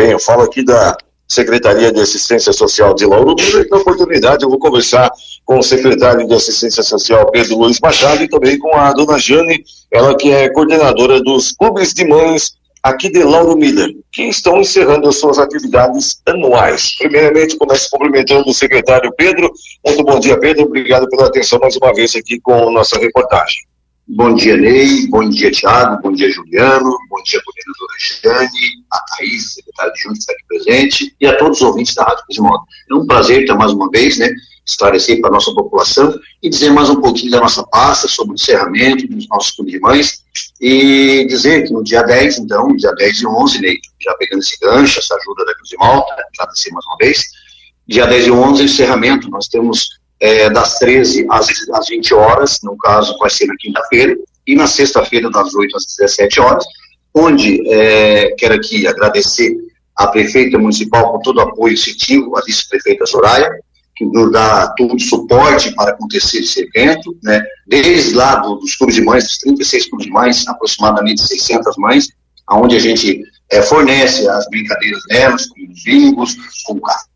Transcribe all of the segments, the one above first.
Bem, eu falo aqui da Secretaria de Assistência Social de Lauro Miller, na oportunidade eu vou conversar com o secretário de Assistência Social Pedro Luiz Machado e também com a dona Jane, ela que é coordenadora dos clubes de mães aqui de Lauro Miller, que estão encerrando as suas atividades anuais. Primeiramente, começo cumprimentando o secretário Pedro. Muito bom dia, Pedro. Obrigado pela atenção mais uma vez aqui com nossa reportagem. Bom dia, Ney. Bom dia, Tiago. Bom dia, Juliano. Bom dia, coordenadora Jane, a Thaís, secretária de Junta, que está aqui presente, e a todos os ouvintes da Rádio Cosmodo. É um prazer estar mais uma vez, né, esclarecer para a nossa população e dizer mais um pouquinho da nossa pasta sobre o encerramento dos nossos mães e dizer que no dia 10, então, dia 10 e 11, Ney, já pegando esse gancho, essa ajuda da Cruz de Malta, agradecer mais uma vez, dia 10 e 11, encerramento, nós temos é, das 13 às, às 20 horas, no caso vai ser na quinta-feira, e na sexta-feira das 8 às 17 horas, onde é, quero aqui agradecer à prefeita municipal por todo o apoio incentivo, a vice-prefeita Soraya, que nos dá todo o suporte para acontecer esse evento, né, desde lá do, dos clubes de mães, dos 36 clubes de mães, aproximadamente 600 mães, onde a gente é, fornece as brincadeiras delas, com bingos, com café,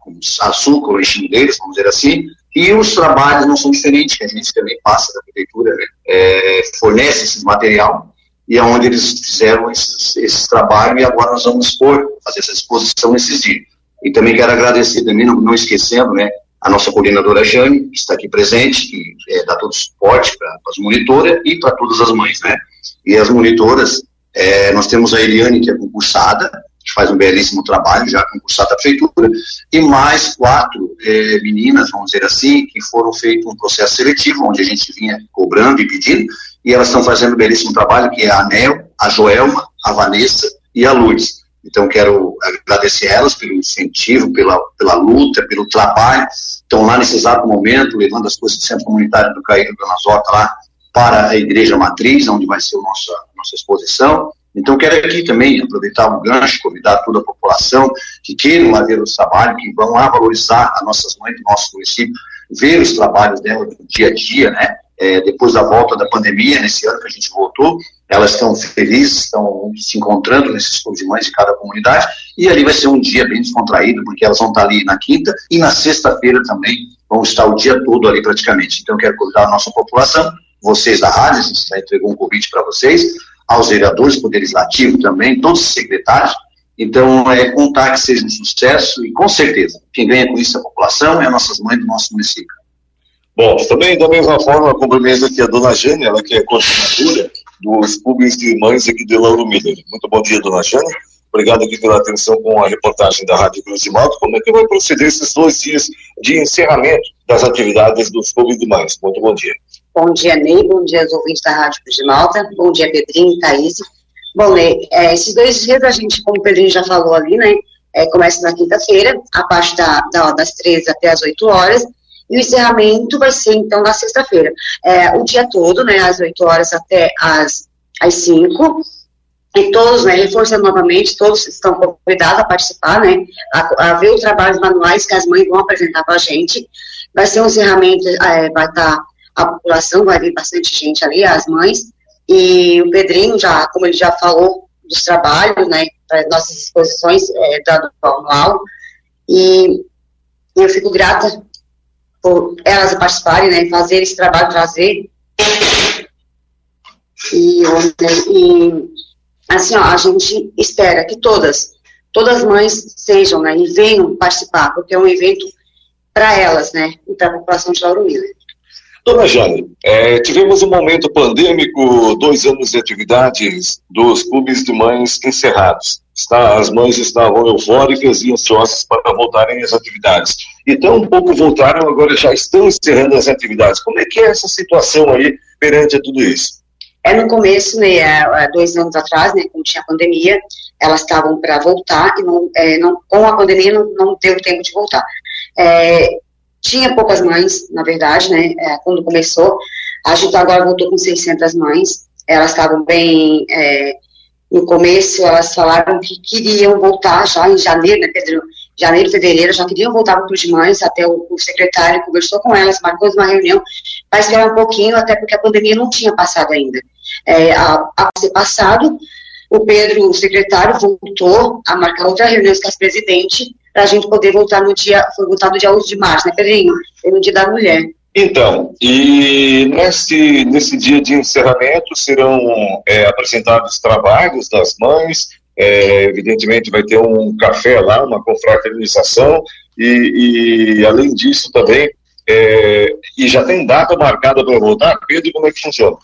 com açúcar, o deles, vamos dizer assim, e os trabalhos não são diferentes, que a gente também passa da prefeitura, né, é, fornece esse material, e é onde eles fizeram esses, esses trabalhos, e agora nós vamos expor, fazer essa exposição nesses dias. E também quero agradecer, também não, não esquecendo, né, a nossa coordenadora Jane, que está aqui presente, que é, dá todo o suporte para as monitoras e para todas as mães, né. E as monitoras, é, nós temos a Eliane, que é concursada, que faz um belíssimo trabalho, já concursada da prefeitura, e mais quatro é, meninas, vamos dizer assim, que foram feito um processo seletivo, onde a gente vinha cobrando e pedindo, e elas estão fazendo um belíssimo trabalho, que é a Anel, a Joelma, a Vanessa e a Lourdes. Então, quero agradecer elas pelo incentivo, pela, pela luta, pelo trabalho. Estão lá nesse exato momento, levando as coisas do Centro Comunitário do Caído Dona Zota lá para a Igreja Matriz, onde vai ser a nossa, nossa exposição. Então, quero aqui também aproveitar o gancho, convidar toda a população que queiram lá ver o trabalho, que vão lá valorizar as nossas mães do nosso município, ver os trabalhos dela do dia a dia, né? É, depois da volta da pandemia, nesse ano que a gente voltou, elas estão felizes, estão se encontrando nesses clubes de mães de cada comunidade, e ali vai ser um dia bem descontraído, porque elas vão estar ali na quinta e na sexta-feira também vão estar o dia todo ali praticamente. Então, quero convidar a nossa população, vocês da rádio, a gente já entregou um convite para vocês, aos vereadores, Poder Legislativo também, todos os secretários. Então, é contar que seja um sucesso e, com certeza, quem ganha com isso é a população as nossas mães do nosso município. Bom, também da mesma forma, cumprimento aqui a dona Jane, ela que é coordenadora dos clubes de mães aqui de Lauro Miller. Muito bom dia, dona Jane. Obrigado aqui pela atenção com a reportagem da Rádio Cruz de Malta. Como é que vai proceder esses dois dias de encerramento das atividades dos clubes de mães? Muito bom dia. Bom dia, Ney. Bom dia aos ouvintes da Rádio de Malta. Bom dia, Pedrinho Thaís. Bom, Ney, é, esses dois dias a gente, como o Pedrinho já falou ali, né, é, começa na quinta-feira, a parte da, da, das 13 até as 8 horas, e o encerramento vai ser, então, na sexta-feira. É, o dia todo, né, às 8 horas até às, às 5. E todos, né, reforçando novamente, todos estão convidados a participar, né, a, a ver os trabalhos manuais que as mães vão apresentar para a gente. Vai ser um encerramento, é, vai estar, tá, a população, vai vir bastante gente ali, as mães. E o Pedrinho, já, como ele já falou dos trabalhos, né, para nossas exposições é, do anual. E eu fico grata por elas participarem, né, fazer esse trabalho, trazer. E, e assim, ó, a gente espera que todas, todas as mães sejam, né, e venham participar, porque é um evento para elas, né, e para a população de Lauro Miller. Dona Jane, é, tivemos um momento pandêmico, dois anos de atividades dos clubes de mães encerrados. Está, as mães estavam eufóricas e ansiosas para voltarem às atividades. Então, um pouco voltaram, agora já estão encerrando as atividades. Como é que é essa situação aí perante a tudo isso? É no começo, né, dois anos atrás, né, quando tinha a pandemia, elas estavam para voltar e não, é, não, com a pandemia não, não deu tempo de voltar. É, tinha poucas mães, na verdade, né, é, quando começou. A gente agora voltou com 600 mães. Elas estavam bem. É, no começo, elas falaram que queriam voltar já em janeiro, né, Pedro? Janeiro, fevereiro, já queriam voltar para os mães. Até o, o, secretário conversou com elas, marcou uma reunião para esperar um pouquinho, até porque a pandemia não tinha passado ainda. É, a, a ser passado, o Pedro, o secretário, voltou a marcar outra reunião com a presidente para a gente poder voltar no dia, foi voltar no dia 11 de março, né, Pedrinho? Foi no dia da mulher. Então, e nesse, nesse dia de encerramento serão é, apresentados trabalhos das mães, é, evidentemente vai ter um café lá, uma confraternização, e, e além disso também, é, e já tem data marcada para voltar, Pedro, como é que funciona?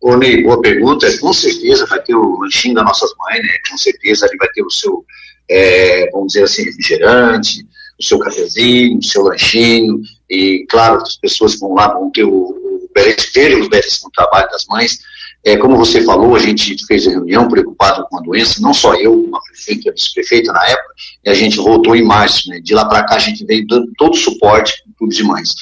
Ô, Ney, boa pergunta. Com certeza vai ter o lanchinho das nossas mães, né? Com certeza ele vai ter o seu, é, vamos dizer assim, refrigerante, o seu cafezinho, o seu lanchinho, e claro, as pessoas vão lá, vão ter o, o belíssimo, o belíssimo trabalho das mães. É, como você falou, a gente fez a reunião preocupado com a doença, não só eu, uma prefeita, vice-prefeita na época, e a gente voltou em março. Né? De lá para cá, a gente veio dando todo o suporte para clube de mães.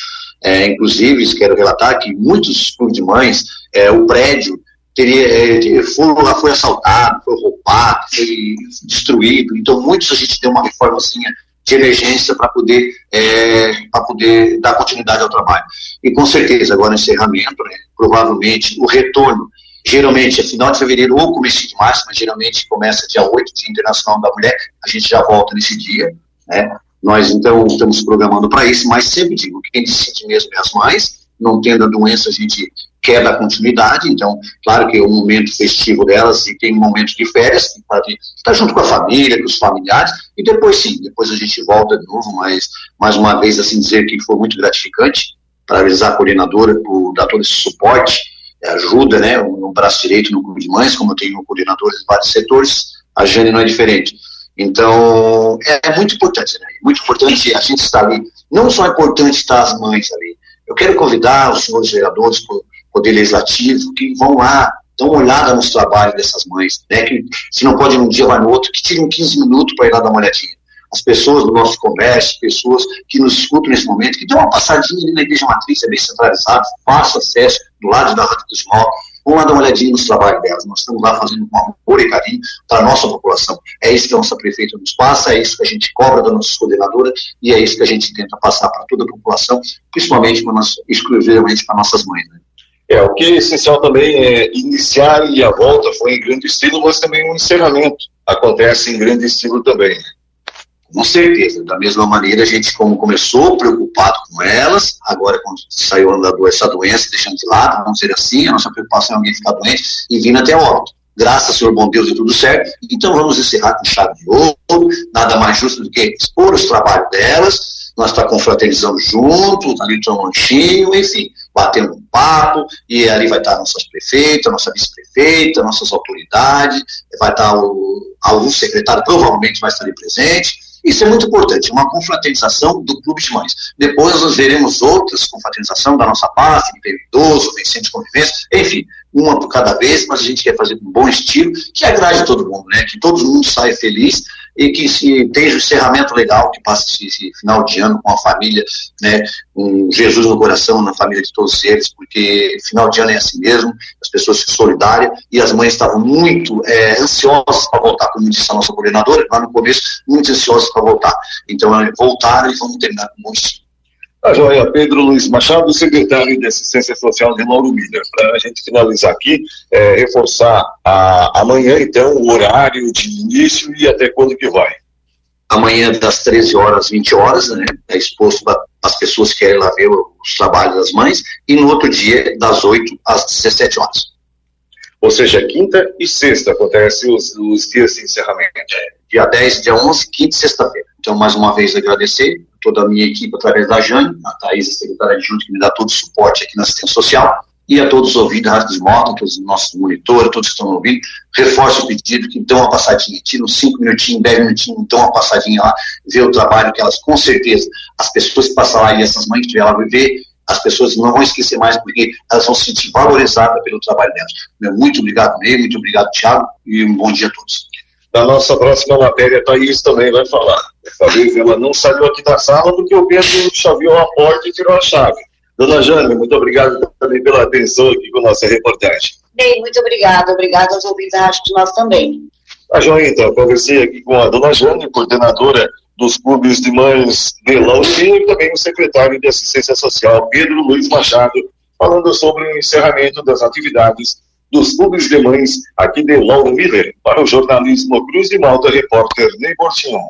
É, inclusive, quero relatar que muitos clubes de mães, é, o prédio teria, é, foi, foi assaltado, foi roubado, foi destruído. Então, muitos a gente deu uma reformazinha de emergência para poder, é, poder dar continuidade ao trabalho. E com certeza, agora encerramento, né, provavelmente o retorno, geralmente é final de fevereiro ou começo de março, mas geralmente começa dia 8, Dia Internacional da Mulher, a gente já volta nesse dia, né? Nós, então, estamos programando para isso, mas sempre digo, quem decide mesmo é as mães, não tendo a doença, a gente quer dar continuidade, então, claro que é o momento festivo delas e tem momentos de férias, para estar junto com a família, com os familiares, e depois sim, depois a gente volta de novo, mas mais uma vez, assim, dizer que foi muito gratificante, parabenizar a coordenadora por dar todo esse suporte, é, ajuda, né, no braço direito no clube de mães, como eu tenho coordenadores de vários setores, a Jane não é diferente. Então, é muito importante, né? Muito importante a gente estar ali. Não só é importante estar as mães ali. Eu quero convidar os senhores vereadores, Poder Legislativo, que vão lá, dão uma olhada nos trabalhos dessas mães, né? Que se não pode um dia, vai no outro, que tirem 15 minutos para ir lá dar uma olhadinha. As pessoas do nosso comércio, pessoas que nos escutam nesse momento, que dão uma passadinha ali na Igreja Matriz, é bem centralizado, fácil acesso, do lado da Rádio dos Móveis, Vamos lá dar uma olhadinha nos trabalhos delas. Nós estamos lá fazendo com amor e carinho para a nossa população. É isso que a nossa prefeita nos passa, é isso que a gente cobra da nossa coordenadora e é isso que a gente tenta passar para toda a população, principalmente para nós, exclusivamente para nossas mães. Né? É, o que é essencial também é iniciar e a volta foi em grande estilo, mas também o um encerramento acontece em grande estilo também. Com certeza. Da mesma maneira, a gente, como começou preocupado com elas, agora quando saiu andando essa doença, deixando de lado, vamos dizer assim, a nossa preocupação é alguém ficar doente e vindo até óbito. Graças, Senhor bom Deus, e tudo certo. Então vamos encerrar com chave de ouro, nada mais justo do que expor os trabalhos delas, nós está confraternizando juntos, ali tem um lanchinho, enfim, batendo um papo, e ali vai estar nossas prefeitas, nossa vice-prefeita, nossas autoridades, vai estar o, algum secretário, provavelmente vai estar ali presente, isso é muito importante, uma confraternização do Clube de Mães. Depois nós veremos outras confraternização da nossa parte, de idoso, Vicente Convivência, enfim, uma por cada vez, mas a gente quer fazer com bom estilo, que agrade todo mundo, né? Que todo mundo saia feliz e que se tenha um encerramento legal, que passe esse, final de ano com a família, né, com Jesus no coração, na família de todos eles, porque final de ano é assim mesmo, as pessoas ficam solidárias, e as mães estavam muito é, ansiosas para voltar, como disse a nossa coordenadora, lá no começo, muito ansiosas para voltar. Então, voltaram e vamos terminar com estilo. A joia Pedro Luiz Machado, secretário de Assistência Social de Lauro Miller. Para a gente finalizar aqui, é, reforçar a, amanhã, então, o horário de início e até quando que vai. Amanhã, das 13 horas às 20 horas, né, é exposto para as pessoas que querem lá ver os trabalhos das mães, e no outro dia, das 8 às 17 horas. Ou seja, quinta e sexta acontecem os, os dias de encerramento. Dia 10, dia 11, quinta e sexta-feira. Então, mais uma vez, agradecer toda a minha equipe através da Jane, a Thaís, a secretária adjunta, que me dá todo o suporte aqui na assistência social, e a todos os ouvintes da Rádio Desmoda, todos os nossos monitores, todos que estão ouvindo, reforço o pedido que dão uma passadinha, tiram cinco minutinhos, dez minutinhos, dão uma passadinha lá, ver o trabalho que elas, com certeza, as pessoas que passam lá e essas mães que ela vai ver, as pessoas não vão esquecer mais, porque elas vão se sentir valorizadas pelo trabalho delas. Muito obrigado, Ney, muito obrigado, Thiago, e um bom dia a todos. Na nossa próxima matéria, a Thaís também vai falar. Dessa vez ela não saiu aqui da sala porque o Pedro chaveou a porta e tirou a chave. Dona Jane, muito obrigado também pela atenção aqui com a nossa reportagem. Bem, muito obrigada. Obrigada aos ouvintes da Rádio de nós também. A joia, então, conversei aqui com a Dona Jane, coordenadora dos clubes de mães de Laudinho e também o secretário de Assistência Social, Pedro Luiz Machado, falando sobre o encerramento das atividades dos clubes de mães aqui de Lauro Miller. Para o jornalismo Cruz de Malta, repórter Ney Bortinho.